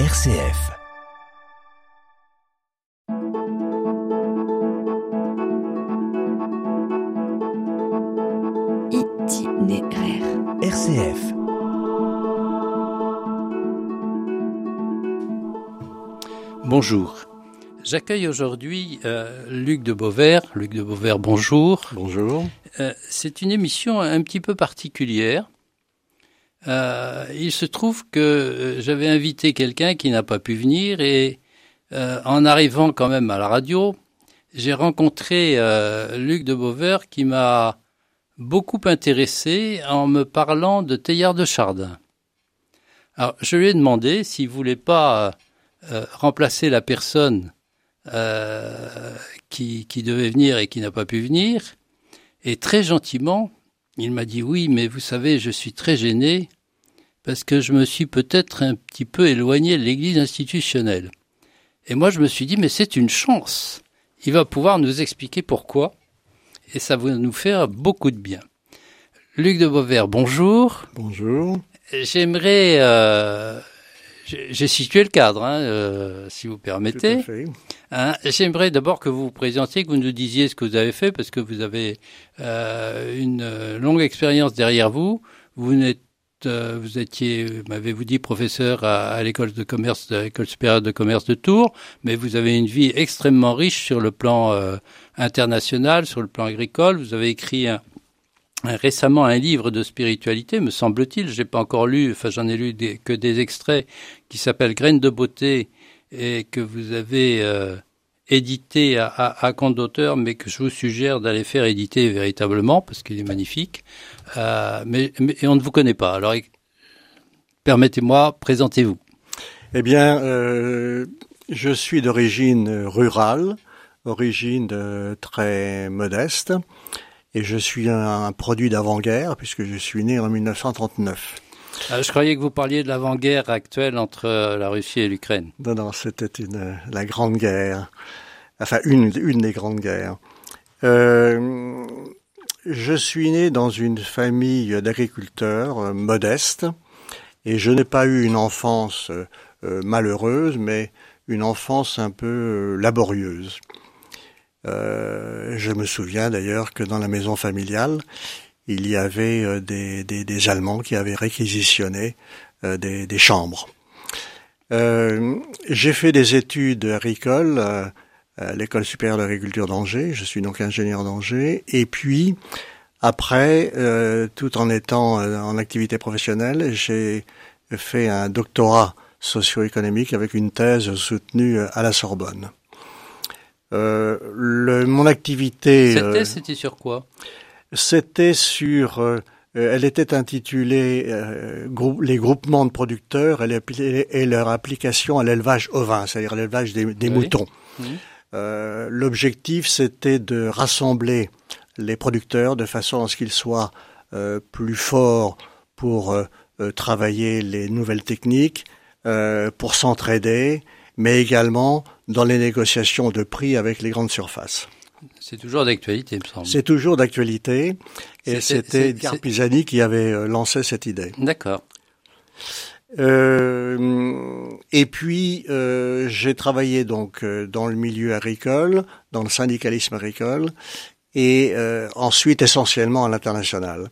RCF. Itinéraire. RCF. Bonjour. J'accueille aujourd'hui euh, Luc de Beauvert. Luc de Beauvert, bonjour. Bonjour. Euh, c'est une émission un petit peu particulière. Euh, il se trouve que euh, j'avais invité quelqu'un qui n'a pas pu venir et euh, en arrivant quand même à la radio, j'ai rencontré euh, Luc de Beauvert qui m'a beaucoup intéressé en me parlant de Teilhard de Chardin. Alors, je lui ai demandé s'il voulait pas euh, remplacer la personne euh, qui, qui devait venir et qui n'a pas pu venir. Et très gentiment, il m'a dit oui, mais vous savez, je suis très gêné parce que je me suis peut-être un petit peu éloigné de l'Église institutionnelle. Et moi, je me suis dit, mais c'est une chance. Il va pouvoir nous expliquer pourquoi. Et ça va nous faire beaucoup de bien. Luc de Beauvert, bonjour. Bonjour. J'aimerais... Euh, j'ai situé le cadre, hein, euh, si vous permettez. Hein, J'aimerais d'abord que vous vous présentiez, que vous nous disiez ce que vous avez fait, parce que vous avez euh, une euh, longue expérience derrière vous. Vous n'êtes, euh, vous étiez, m'avez-vous dit, professeur à, à l'école de commerce, de l'école supérieure de commerce de Tours, mais vous avez une vie extrêmement riche sur le plan euh, international, sur le plan agricole. Vous avez écrit un- récemment un livre de spiritualité, me semble-t-il. J'ai pas encore lu, enfin j'en ai lu que des extraits, qui s'appelle Graines de beauté et que vous avez euh, édité à, compte d'auteur, mais que je vous suggère d'aller faire éditer véritablement parce qu'il est magnifique. Euh, mais, on ne vous connaît pas. Alors permettez-moi, présentez-vous. Eh bien, euh, je suis d'origine rurale, origine euh, très modeste, et je suis un, un produit d'avant-guerre puisque je suis né en 1939. Euh, je croyais que vous parliez de l'avant-guerre actuelle entre euh, la Russie et l'Ukraine. Non, non, c'était une la grande guerre, enfin une une des grandes guerres. Euh, je suis né dans une famille d'agriculteurs euh, modeste et je n'ai pas eu une enfance euh, malheureuse, mais une enfance un peu laborieuse. Euh, je me souviens d'ailleurs que dans la maison familiale, il y avait euh, des, Allemands qui avaient réquisitionné euh, des, chambres. J'ai fait des études agricoles à l'école supérieure d'agriculture d'Angers. Je suis donc ingénieur d'Angers. Et puis, après, tout en étant en activité professionnelle, j'ai fait un doctorat socio-économique avec une thèse soutenue à la Sorbonne. Euh, le, mon activité, Cette euh, thèse, c'était sur quoi? c'était sur, euh, elle était intitulée grou- les groupements de producteurs et, les- et leur application à l'élevage ovin, c'est-à-dire l'élevage des, des Oui. moutons. Euh, L'objectif, c'était de rassembler les producteurs de façon à ce qu'ils soient euh, plus forts pour euh, travailler les nouvelles techniques, pour s'entraider, mais également dans les négociations de prix avec les grandes surfaces. C'est toujours d'actualité, il me semble. C'est toujours d'actualité et c'était Garpisani qui avait euh, lancé cette idée. D'accord. Euh, et puis euh, j'ai travaillé donc euh, dans le milieu agricole, dans le syndicalisme agricole, et euh, ensuite essentiellement à l'international,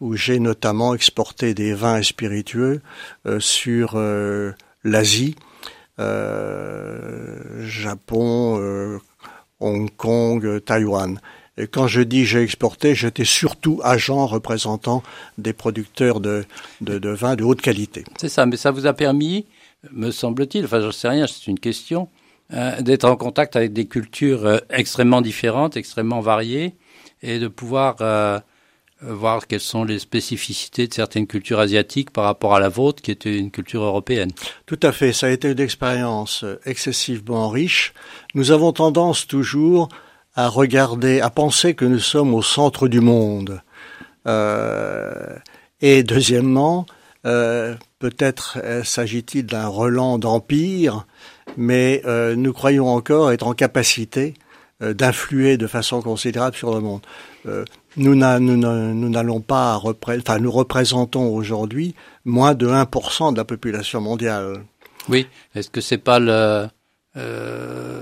où j'ai notamment exporté des vins et spiritueux euh, sur euh, l'Asie, Japon, euh, Hong Kong, euh, Taïwan. Et quand je dis j'ai exporté, j'étais surtout agent représentant des producteurs de, de, de vins de haute qualité. C'est ça, mais ça vous a permis, me semble-t-il, enfin je sais rien, c'est une question, euh, d'être en contact avec des cultures euh, extrêmement différentes, extrêmement variées, et de pouvoir euh, voir quelles sont les spécificités de certaines cultures asiatiques par rapport à la vôtre, qui était une culture européenne. Tout à fait, ça a été une expérience euh, excessivement riche. Nous avons tendance toujours à regarder, à penser que nous sommes au centre du monde. Euh, et deuxièmement, euh, peut-être euh, s'agit-il d'un relan d'empire, mais euh, nous croyons encore être en capacité euh, d'influer de façon considérable sur le monde. Euh, nous n'a- nous n'a- nous n'allons pas, repré- enfin nous représentons aujourd'hui moins de 1% de la population mondiale. Oui. Est-ce que c'est pas le, euh,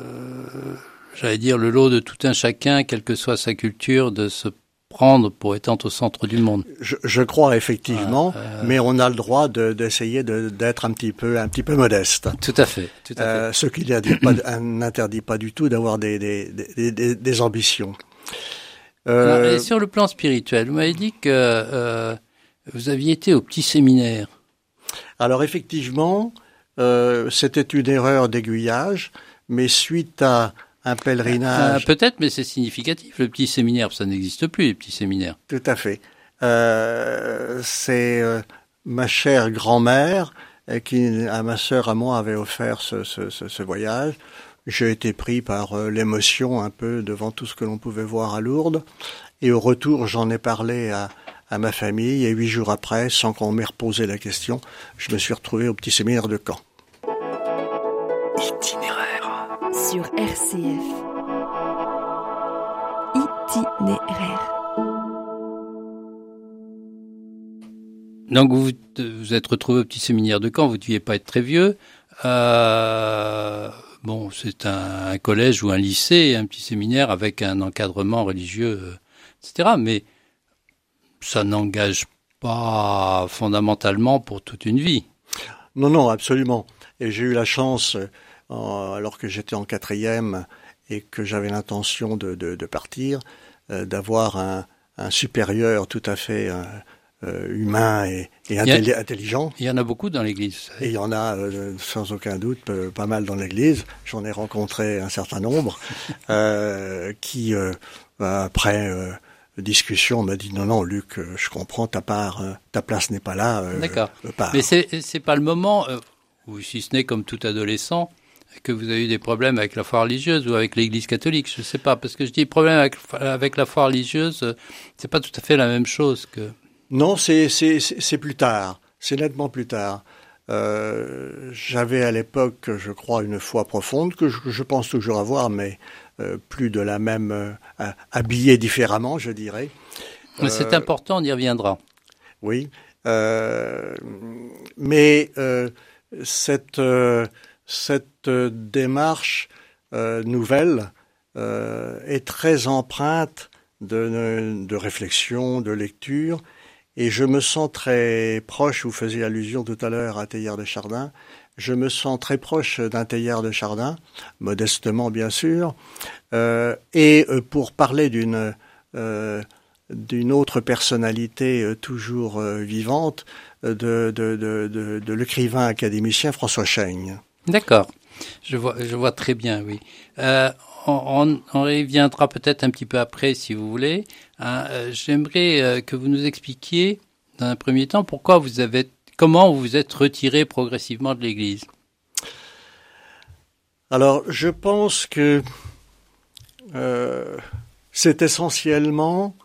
j'allais dire le lot de tout un chacun, quelle que soit sa culture, de se prendre pour étant au centre du monde? Je, je crois effectivement, euh, mais on a le droit d'essayer de, d'être un petit peu un petit peu modeste. Tout à fait. Tout à euh, fait. Ce qui n'interdit pas du tout d'avoir des, des, des, des, ambitions. Euh... sur le plan spirituel, vous m'avez dit que euh, vous aviez été au petit séminaire. Alors effectivement, euh, c'était une erreur d'aiguillage, mais suite à un pèlerinage. Euh, Peut-être, mais c'est significatif. Le petit séminaire, ça n'existe plus, les petits séminaires. Tout à fait. Euh, c'est ma chère grand-mère qui, à ma sœur, à moi, avait offert ce, ce, ce, ce voyage. J'ai été pris par euh, l'émotion un peu devant tout ce que l'on pouvait voir à Lourdes. Et au retour, j'en ai parlé à, à ma famille. Et huit jours après, sans qu'on m'ait reposé la question, je me suis retrouvé au petit séminaire de Caen. Itinéraire sur RCF. Itinéraire. Donc vous vous êtes retrouvé au petit séminaire de Caen, vous ne deviez pas être très vieux. Euh, bon, c'est un, collège ou un lycée, un petit séminaire avec un encadrement religieux, euh, etc. Mais ça n'engage pas fondamentalement pour toute une vie. Non, non, absolument. Et j'ai eu la chance, euh, alors que j'étais en quatrième et que j'avais l'intention de, partir, euh, d'avoir un, supérieur tout à fait humain et, et a, intelligent. Il y en a beaucoup dans l'Église. Et il y en a euh, sans aucun doute pas mal dans l'Église. J'en ai rencontré un certain nombre euh, qui, euh, après discussion, m'a dit non non Luc, je comprends ta part, ta place n'est pas là. D'accord. Mais c'est c'est pas le moment, ou si ce n'est comme tout adolescent, que vous avez eu des problèmes avec la foi religieuse ou avec l'Église catholique, je sais pas, parce que je dis problème avec, avec la foi religieuse, c'est pas tout à fait la même chose que. Non, c'est plus tard. C'est nettement plus tard. Euh, J'avais à l'époque, je crois, une foi profonde que je, je pense toujours avoir, mais euh, plus de la même euh, habillée différemment, je dirais. Mais c'est important, on y reviendra. Oui, mais cette cette démarche nouvelle est très empreinte de, de réflexion, de lecture, et je me sens très proche, vous faisiez allusion tout à l'heure à Théière de Chardin, je me sens très proche d'un Théière de Chardin, modestement bien sûr, euh, et pour parler d'une euh, d'une autre personnalité euh, toujours vivante, de, de, de, de, l'écrivain académicien François Chaigne. D'accord, je vois, je vois très bien, oui. Euh, on, on, reviendra peut-être un petit peu après, si vous voulez. Hein, euh, J'aimerais euh, que vous nous expliquiez, dans un premier temps, pourquoi vous avez, comment vous vous êtes retiré progressivement de l'Église? Alors, je pense que euh, c'est essentiellement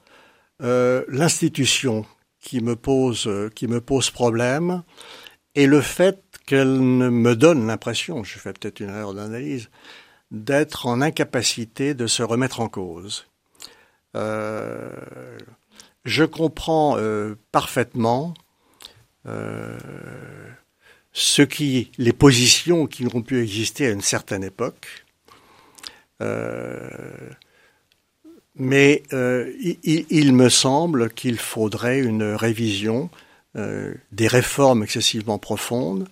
euh, l'institution qui me pose qui me pose problème et le fait qu'elle me donne l'impression, je fais peut-être une erreur d'analyse, d'être en incapacité de se remettre en cause. Euh, je comprends euh, parfaitement euh, qui, les positions qui ont pu exister à une certaine époque, mais il, me semble qu'il faudrait une révision, des réformes excessivement profondes,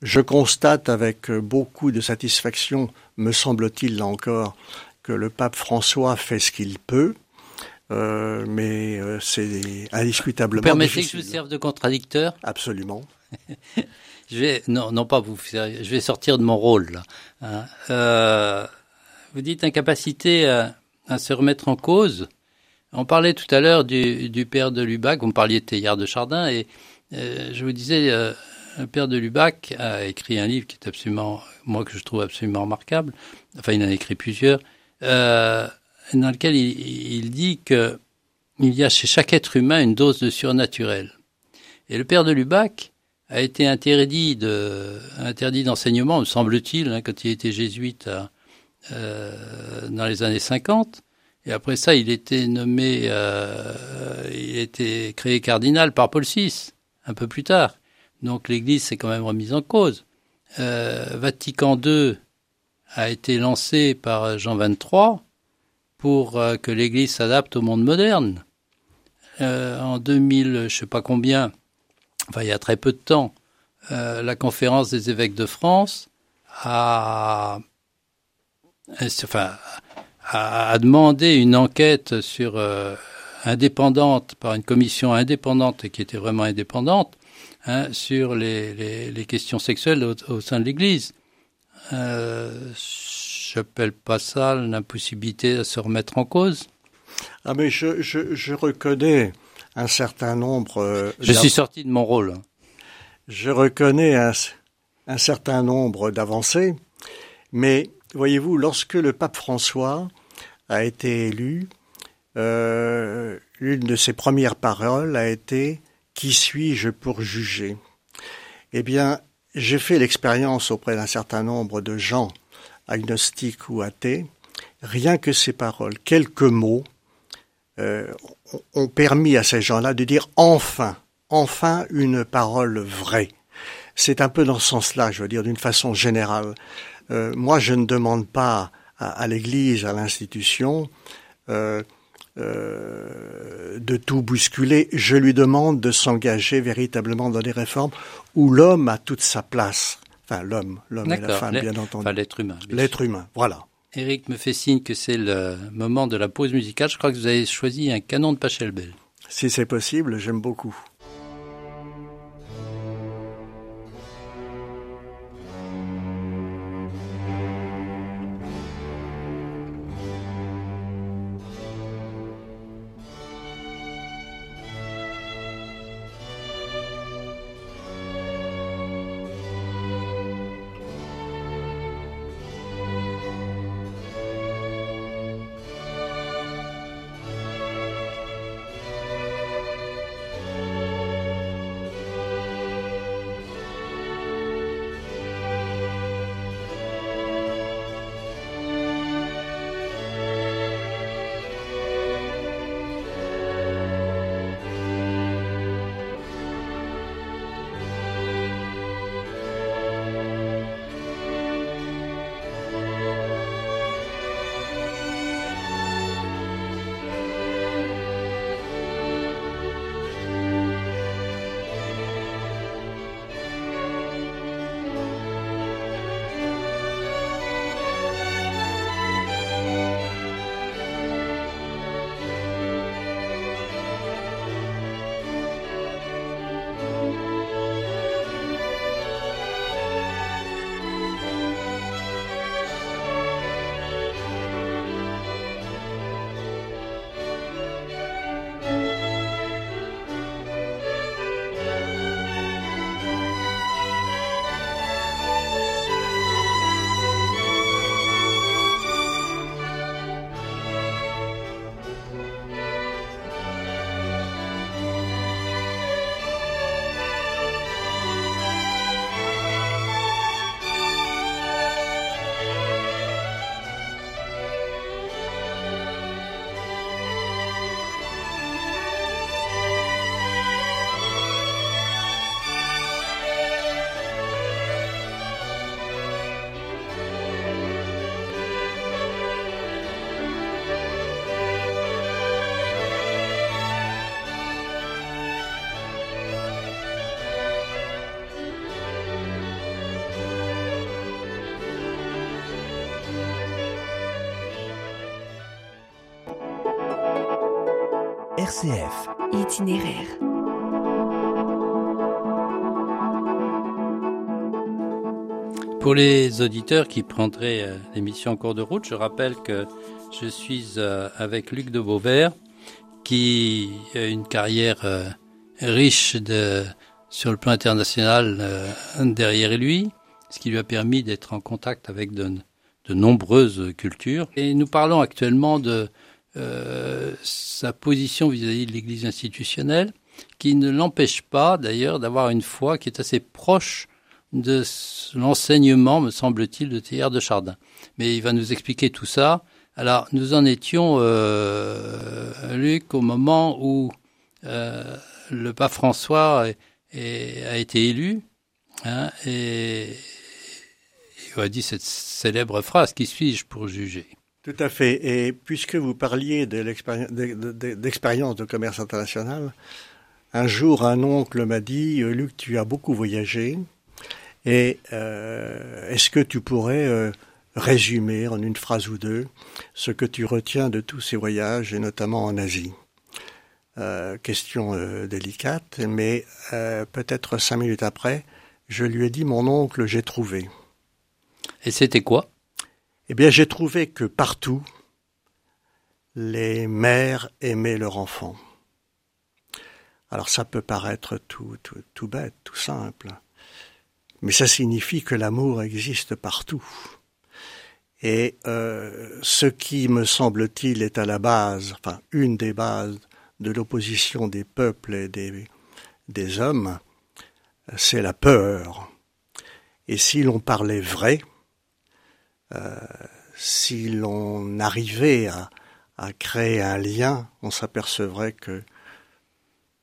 je constate avec beaucoup de satisfaction, me semble-t-il là encore, que le pape François fait ce qu'il peut, euh, mais euh, c'est indiscutablement. Vous permettez difficile. que je vous serve de contradicteur? Absolument. je vais non non pas vous je vais sortir de mon rôle là. Hein. Euh, vous dites incapacité à, à, se remettre en cause. On parlait tout à l'heure du, du, père de Lubac, vous me parliez de Théillard de Chardin et je vous disais père de Lubac a écrit un livre qui est absolument, moi que je trouve absolument remarquable. Enfin, il en a écrit plusieurs, euh, dans lequel il, dit que il y a chez chaque être humain une dose de surnaturel. Et le père de Lubac a été interdit de, interdit d'enseignement, me semble-t-il, hein, quand il était jésuite à, euh, dans les années 50. Et après ça, il était nommé, euh, il était créé cardinal par Paul VI, un peu plus tard. Donc l'Église s'est quand même remise en cause. euh, Vatican II a été lancé par Jean XXIII pour euh, que l'Église s'adapte au monde moderne. Euh, en 2000, je sais pas combien, enfin il y a très peu de temps, la conférence des évêques de France a, demandé une enquête indépendante par une commission indépendante qui était vraiment indépendante hein, sur les, les, les, questions sexuelles au, au sein de l'Église. Euh, J'appelle pas ça l'impossibilité de se remettre en cause. Ah mais je, je, je reconnais un certain nombre. Euh, je suis sorti de mon rôle. Je reconnais un, un certain nombre d'avancées, mais voyez-vous, lorsque le pape François a été élu, euh, l'une de ses premières paroles a été Qui suis-je pour juger? Eh bien, j'ai fait l'expérience auprès d'un certain nombre de gens, agnostiques ou athées, rien que ces paroles, quelques mots, euh, ont permis à ces gens-là de dire enfin, enfin une parole vraie. C'est un peu dans ce sens-là, je veux dire, d'une façon générale. Euh, moi, je ne demande pas à, l'Église, à l'institution, euh, euh, de tout bousculer. Je lui demande de s'engager véritablement dans des réformes où l'homme a toute sa place. Enfin, l'homme, l'homme et la femme, bien entendu. Enfin, l'être humain. L'être humain, voilà. Eric me fait signe que c'est le moment de la pause musicale. Je crois que vous avez choisi un canon de Pachelbel. Si c'est possible, j'aime beaucoup. RCF. Itinéraire. Pour les auditeurs qui prendraient euh, l'émission en cours de route, je rappelle que je suis euh, avec Luc de Beauvert, qui a une carrière euh, riche de, sur le plan international derrière lui, ce qui lui a permis d'être en contact avec de, de nombreuses cultures. Et nous parlons actuellement de euh, sa position vis-à-vis -vis de l'Église institutionnelle, qui ne l'empêche pas d'ailleurs d'avoir une foi qui est assez proche de l'enseignement, me semble-t-il, de Théard de Chardin. Mais il va nous expliquer tout ça. Alors, nous en étions, euh, Luc, au moment où euh, le pape François a été élu, hein, et, a dit cette célèbre phrase Qui suis-je pour juger? Tout à fait. Et puisque vous parliez de d'expérience de commerce international, un jour un oncle m'a dit Luc, tu as beaucoup voyagé. Et euh, est-ce que tu pourrais euh, résumer en une phrase ou deux ce que tu retiens de tous ces voyages, et notamment en Asie? Euh, Question délicate, mais peut-être cinq minutes après, je lui ai dit mon oncle, j'ai trouvé. Et c'était quoi? Eh bien, j'ai trouvé que partout, les mères aimaient leurs enfants. Alors ça peut paraître tout, tout, tout bête, tout simple mais ça signifie que l'amour existe partout. Et euh, ce qui, me semble-t-il, est à la base, enfin une des bases de l'opposition des peuples et des, des hommes, c'est la peur. Et si l'on parlait vrai, si l'on arrivait à, à créer un lien, on s'apercevrait que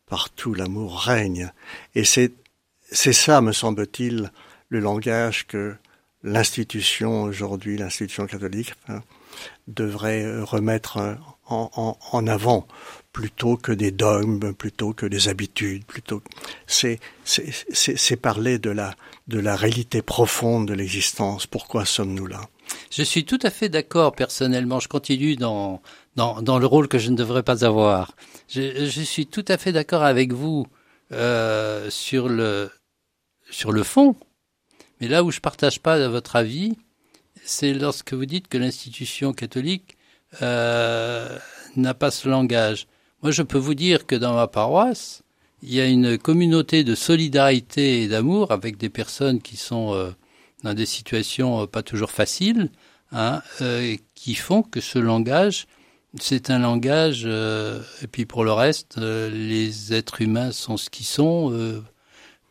partout l'amour règne. Et c'est c'est ça, me semble-t-il, le langage que l'institution aujourd'hui, l'institution catholique, devrait remettre en, avant plutôt que des dogmes, plutôt que des habitudes, plutôt c'est c'est parler de la de la réalité profonde de l'existence. Pourquoi sommes-nous là? Je suis tout à fait d'accord personnellement. Je continue dans dans dans le rôle que je ne devrais pas avoir. Je, je suis tout à fait d'accord avec vous euh, sur le sur le fond. Mais là où je partage pas votre avis, c'est lorsque vous dites que l'institution catholique euh, n'a pas ce langage. Moi, je peux vous dire que dans ma paroisse, il y a une communauté de solidarité et d'amour avec des personnes qui sont euh, dans des situations euh, pas toujours faciles, hein, qui font que ce langage, c'est un langage. Et puis pour le reste, les êtres humains sont ce qu'ils sont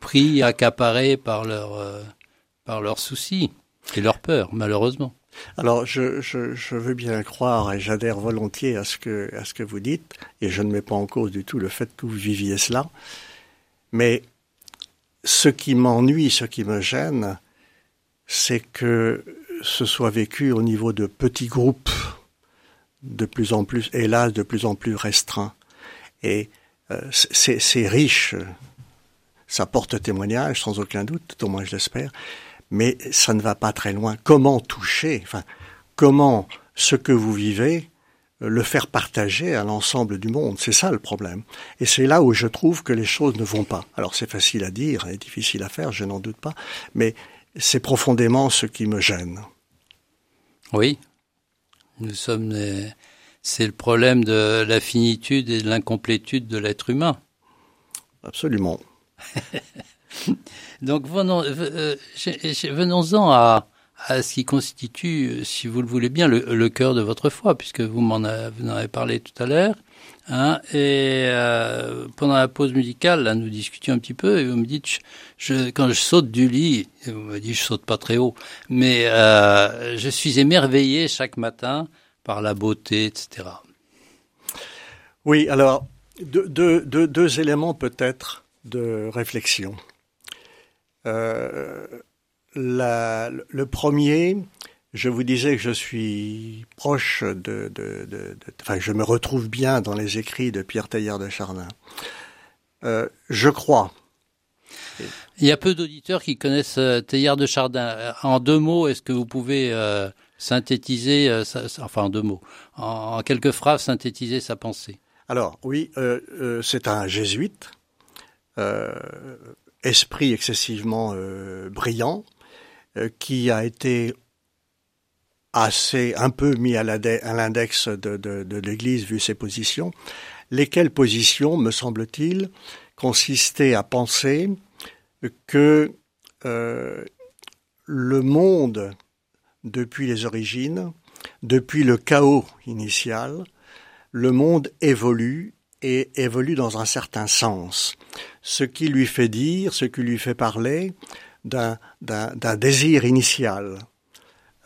pris, accaparés par leurs par leurs soucis et leurs peurs, malheureusement. Alors, je, veux bien croire et j'adhère volontiers à ce que à ce que vous dites, et je ne mets pas en cause du tout le fait que vous viviez cela. Mais ce qui m'ennuie, ce qui me gêne, c'est que ce soit vécu au niveau de petits groupes, de plus en plus, hélas, de plus en plus restreints. Et euh, c'est riche ça porte témoignage, sans aucun doute, au moins je l'espère, mais ça ne va pas très loin. Comment toucher, enfin, comment ce que vous vivez, euh, le faire partager à l'ensemble du monde? C'est ça le problème. Et c'est là où je trouve que les choses ne vont pas. Alors c'est facile à dire et difficile à faire, je n'en doute pas, mais c'est profondément ce qui me gêne. Oui, nous sommes. C'est le problème de la finitude et de l'incomplétude de l'être humain. Absolument. Donc venons, euh, venons-en à, à ce qui constitue, si vous le voulez bien, le, cœur de votre foi, puisque vous m'en avez, parlé tout à l'heure. Hein, et euh, pendant la pause musicale, là, nous discutions un petit peu, et vous me dites, quand je saute du lit, vous me dites, je saute pas très haut, mais euh, je suis émerveillé chaque matin par la beauté, etc. Oui, alors deux, deux, deux éléments peut-être de réflexion. Euh, la, le premier, je vous disais que je suis proche de, de, de, enfin, je me retrouve bien dans les écrits de Pierre Teilhard de Chardin. Euh, je crois. Il y a peu d'auditeurs qui connaissent euh, Teilhard de Chardin. En deux mots, est-ce que vous pouvez euh, synthétiser, euh, enfin en deux mots, en, en, quelques phrases, synthétiser sa pensée? Alors oui, c'est un jésuite esprit excessivement euh, brillant, euh, qui a été assez un peu mis à l'index de, l'Église vu ses positions, lesquelles positions, me semble-t-il, consistaient à penser que euh, le monde, depuis les origines, depuis le chaos initial, le monde évolue et évolue dans un certain sens, ce qui lui fait dire, ce qui lui fait parler d'un désir initial.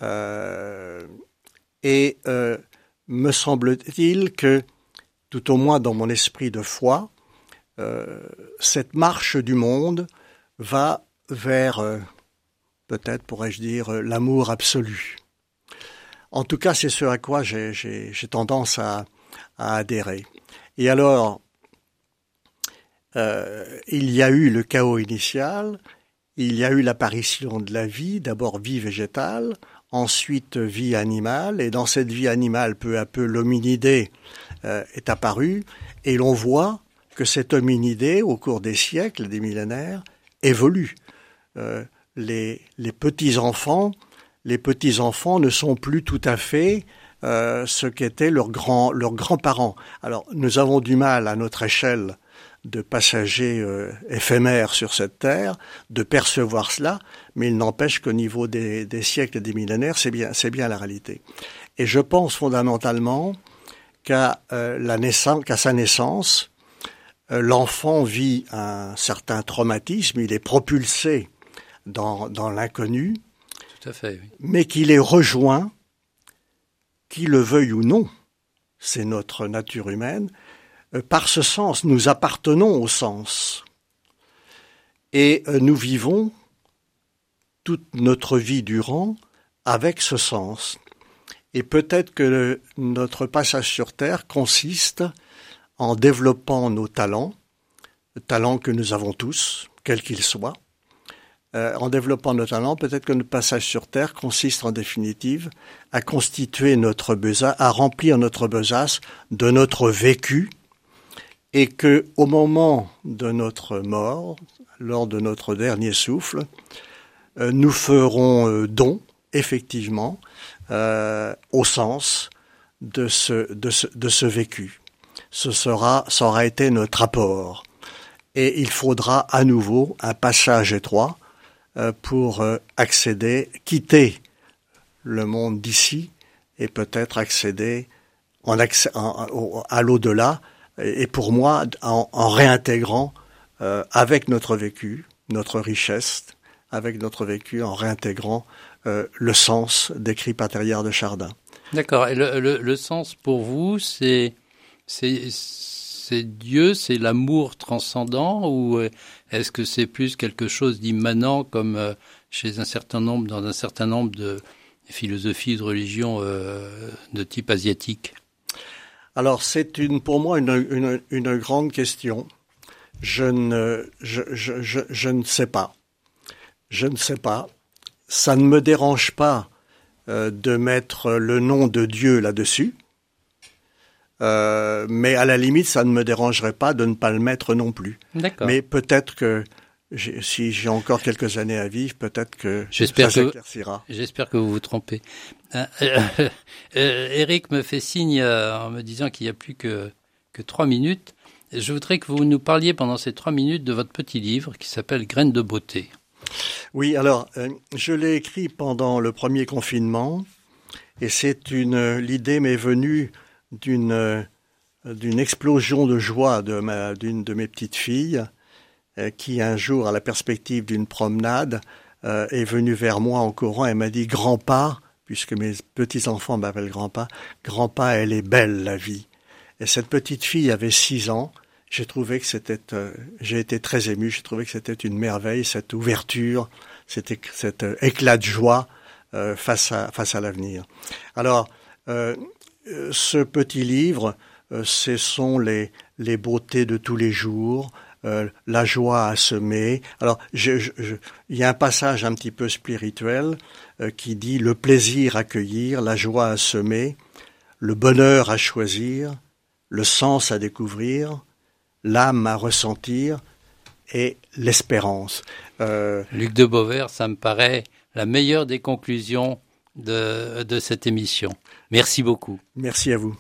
Euh, et euh, me semble-t-il que, tout au moins dans mon esprit de foi, euh, cette marche du monde va vers peut-être pourrais-je dire l'amour absolu. En tout cas, c'est ce à quoi j'ai tendance à, à, adhérer. Et alors, euh, il y a eu le chaos initial, il y a eu l'apparition de la vie, d'abord vie végétale, ensuite vie animale, et dans cette vie animale, peu à peu, l'hominidé euh, est apparu, et l'on voit que cet hominidé, au cours des siècles, des millénaires, évolue. Euh, les, les petits-enfants, les petits-enfants ne sont plus tout à fait euh, ce qu'étaient leurs grands leurs grands-parents. Alors nous avons du mal à notre échelle de passagers euh, éphémères sur cette terre, de percevoir cela, mais il n'empêche qu'au niveau des, des, siècles et des millénaires, c'est bien, c'est bien la réalité. Et je pense fondamentalement qu'à euh, la naissance, qu'à sa naissance, euh, l'enfant vit un certain traumatisme, il est propulsé dans, dans l'inconnu, Tout à fait, oui. mais qu'il est rejoint, qu'il le veuille ou non, c'est notre nature humaine, par ce sens, nous appartenons au sens. Et euh, nous vivons toute notre vie durant avec ce sens. Et peut-être que notre passage sur Terre consiste en développant nos talents, talents que nous avons tous, quels qu'ils soient. Euh, en développant nos talents, peut-être que notre passage sur Terre consiste en définitive à constituer notre besace, à remplir notre besace de notre vécu, et que au moment de notre mort, lors de notre dernier souffle, euh, nous ferons euh, don, effectivement, euh, au sens de ce, de ce, de ce vécu. Ce sera, ça aura été notre apport. Et il faudra à nouveau un passage étroit pour accéder, quitter le monde d'ici et peut-être accéder à l'au-delà et pour moi, en, réintégrant euh, avec notre vécu, notre richesse, avec notre vécu, en réintégrant euh, le sens décrit par Terrière de Chardin. D'accord. Et le, sens pour vous, c'est Dieu, c'est l'amour transcendant, ou est-ce que c'est plus quelque chose d'immanent comme euh, chez un certain nombre, dans un certain nombre de philosophies, de religions euh, de type asiatique? Alors c'est une, pour moi une, une, une, grande question. Je ne, je, je, je, je, ne sais pas. Je ne sais pas. Ça ne me dérange pas euh, de mettre le nom de Dieu là-dessus. Euh, mais à la limite, ça ne me dérangerait pas de ne pas le mettre non plus. Mais peut-être que si j'ai encore quelques années à vivre, peut-être que j'espère ça s'éclaircira. J'espère que vous vous trompez. Euh, euh, euh, Eric me fait signe euh, en me disant qu'il n'y a plus que que trois minutes. Je voudrais que vous nous parliez pendant ces trois minutes de votre petit livre qui s'appelle Graines de beauté. Oui, alors euh, je l'ai écrit pendant le premier confinement et c'est une l'idée m'est venue d'une d'une explosion de joie de ma d'une de mes petites filles euh, qui un jour, à la perspective d'une promenade, euh, est venu vers moi en courant et m'a dit Grand pas, puisque mes petits-enfants m'appellent Grand pas, Grand pas, elle est belle la vie. Et cette petite fille avait six ans. J'ai trouvé que c'était, euh, j'ai été très ému. J'ai trouvé que c'était une merveille, cette ouverture, cet, cet euh, éclat de joie euh, face à face à l'avenir. Alors, euh, ce petit livre, ce sont les les beautés de tous les jours, euh, la joie à semer. Alors, je, je, je, il y a un passage un petit peu spirituel euh, qui dit le plaisir à cueillir, la joie à semer, le bonheur à choisir, le sens à découvrir, l'âme à ressentir et l'espérance. Euh... Luc de Beauvert, ça me paraît la meilleure des conclusions de, de cette émission. Merci beaucoup. Merci à vous.